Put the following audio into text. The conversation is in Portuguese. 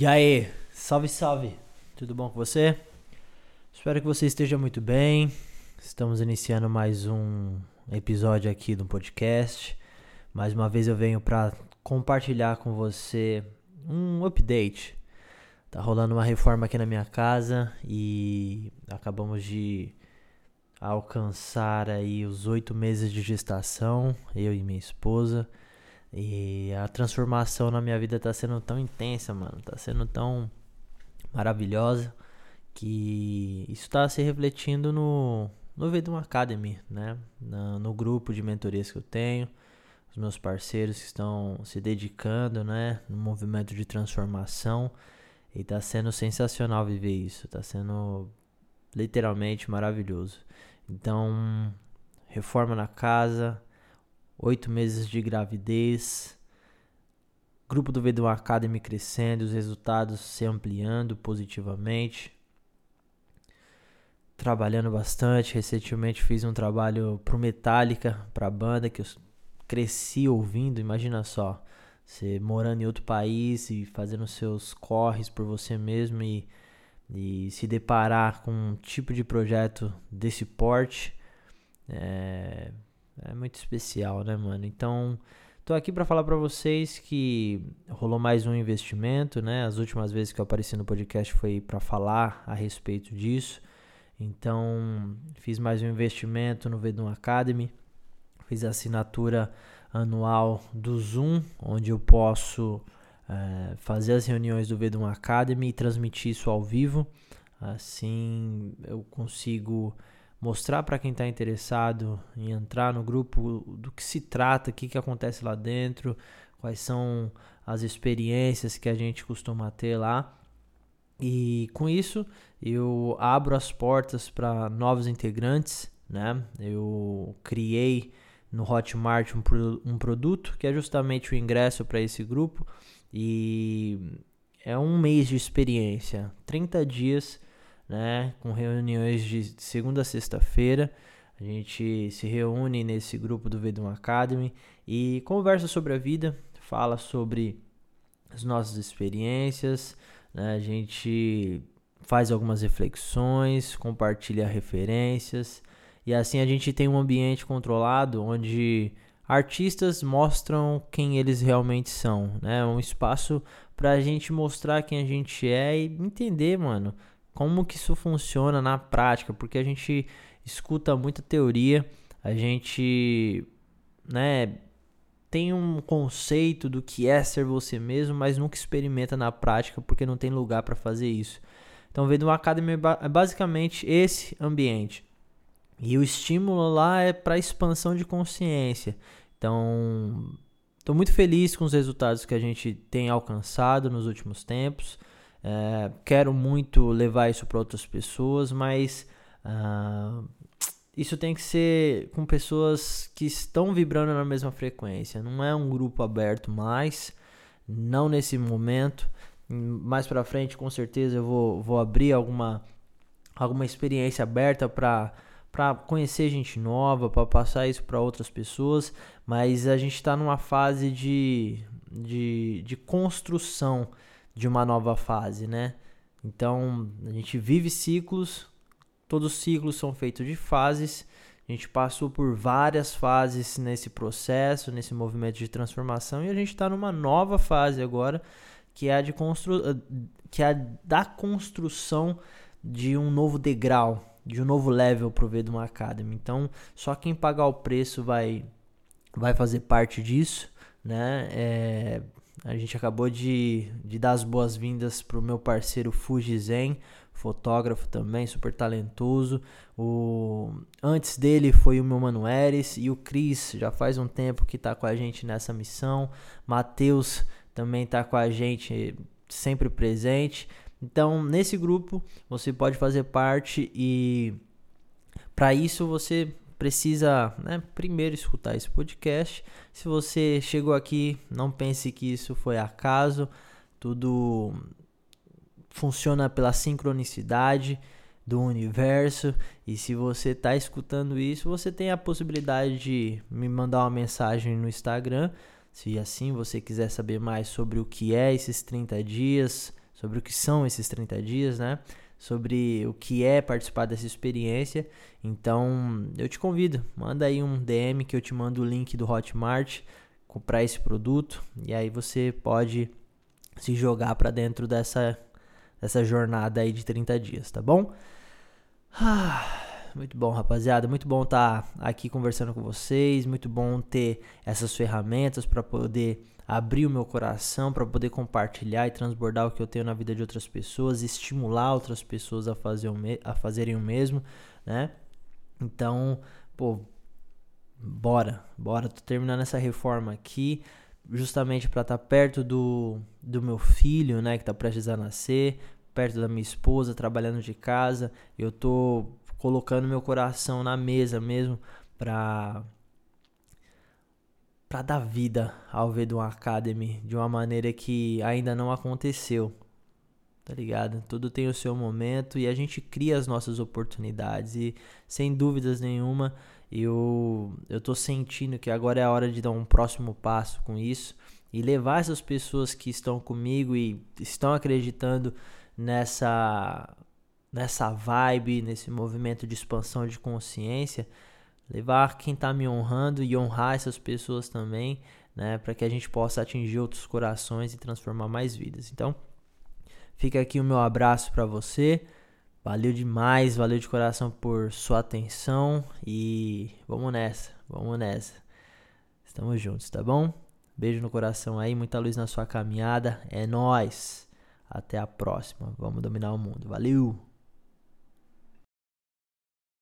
E aí, salve, salve! Tudo bom com você? Espero que você esteja muito bem. Estamos iniciando mais um episódio aqui do podcast. Mais uma vez eu venho para compartilhar com você um update. Tá rolando uma reforma aqui na minha casa e acabamos de alcançar aí os oito meses de gestação, eu e minha esposa. E a transformação na minha vida tá sendo tão intensa, mano. Tá sendo tão maravilhosa que isso está se refletindo no, no Vedum Academy, né? No, no grupo de mentorias que eu tenho, os meus parceiros que estão se dedicando, né? No movimento de transformação. E tá sendo sensacional viver isso. Tá sendo literalmente maravilhoso. Então, reforma na casa, oito meses de gravidez, grupo do V2 Academy crescendo, os resultados se ampliando positivamente, trabalhando bastante. Recentemente fiz um trabalho pro Metallica, pra banda que eu cresci ouvindo. Imagina só, você morando em outro país e fazendo seus corres por você mesmo e, e se deparar com um tipo de projeto desse porte. É, é muito especial, né, mano? Então, tô aqui para falar para vocês que rolou mais um investimento, né? As últimas vezes que eu apareci no podcast foi para falar a respeito disso. Então, fiz mais um investimento no Vedum Academy. Fiz a assinatura anual do Zoom, onde eu posso é, fazer as reuniões do Vedum Academy e transmitir isso ao vivo. Assim, eu consigo mostrar para quem está interessado em entrar no grupo do que se trata, o que, que acontece lá dentro, quais são as experiências que a gente costuma ter lá. E com isso eu abro as portas para novos integrantes, né? Eu criei no Hotmart um, um produto que é justamente o ingresso para esse grupo e é um mês de experiência, 30 dias né? Com reuniões de segunda a sexta-feira. A gente se reúne nesse grupo do Vedum Academy e conversa sobre a vida, fala sobre as nossas experiências, né? a gente faz algumas reflexões, compartilha referências e assim a gente tem um ambiente controlado onde artistas mostram quem eles realmente são, né? Um espaço para a gente mostrar quem a gente é e entender, mano, como que isso funciona na prática, porque a gente escuta muita teoria, a gente, né, tem um conceito do que é ser você mesmo, mas nunca experimenta na prática porque não tem lugar para fazer isso. Então, vendo uma academia é basicamente esse ambiente. E o estímulo lá é para expansão de consciência. Então, estou muito feliz com os resultados que a gente tem alcançado nos últimos tempos. É, quero muito levar isso para outras pessoas, mas uh, isso tem que ser com pessoas que estão vibrando na mesma frequência. Não é um grupo aberto mais, não nesse momento. Mais para frente, com certeza, eu vou, vou abrir alguma, alguma experiência aberta para para conhecer gente nova, para passar isso para outras pessoas, mas a gente está numa fase de, de, de construção de uma nova fase, né? Então, a gente vive ciclos, todos os ciclos são feitos de fases. A gente passou por várias fases nesse processo, nesse movimento de transformação, e a gente está numa nova fase agora, que é a de constru... que é da construção de um novo degrau, de um novo level para o Vedum Academy. Então, só quem pagar o preço vai vai fazer parte disso, né? É, a gente acabou de, de dar as boas-vindas para o meu parceiro Fuji Zen, fotógrafo também, super talentoso. O, antes dele foi o meu Mano e o Cris, já faz um tempo que está com a gente nessa missão. Matheus também está com a gente sempre presente. Então, nesse grupo, você pode fazer parte e para isso você precisa né, primeiro escutar esse podcast. Se você chegou aqui, não pense que isso foi acaso, tudo funciona pela sincronicidade do universo. E se você está escutando isso, você tem a possibilidade de me mandar uma mensagem no Instagram. Se assim você quiser saber mais sobre o que é esses 30 dias, sobre o que são esses 30 dias, né? Sobre o que é participar dessa experiência. Então, eu te convido, manda aí um DM que eu te mando o link do Hotmart comprar esse produto e aí você pode se jogar para dentro dessa dessa jornada aí de 30 dias, tá bom? Ah, muito bom, rapaziada. Muito bom estar tá aqui conversando com vocês. Muito bom ter essas ferramentas para poder abrir o meu coração, para poder compartilhar e transbordar o que eu tenho na vida de outras pessoas, estimular outras pessoas a, fazer o a fazerem o mesmo, né? Então, pô, bora, bora. Tô terminando essa reforma aqui justamente para estar tá perto do, do meu filho, né, que está prestes a nascer, perto da minha esposa, trabalhando de casa. Eu tô colocando meu coração na mesa mesmo para para dar vida ao Vedum Academy de uma maneira que ainda não aconteceu. Tá ligado? Tudo tem o seu momento e a gente cria as nossas oportunidades e sem dúvidas nenhuma eu eu tô sentindo que agora é a hora de dar um próximo passo com isso e levar essas pessoas que estão comigo e estão acreditando nessa nessa vibe, nesse movimento de expansão de consciência, levar quem está me honrando e honrar essas pessoas também, né, para que a gente possa atingir outros corações e transformar mais vidas. Então, fica aqui o meu abraço para você. Valeu demais, valeu de coração por sua atenção e vamos nessa, vamos nessa. Estamos juntos, tá bom? Beijo no coração aí, muita luz na sua caminhada. É nós. Até a próxima. Vamos dominar o mundo. Valeu.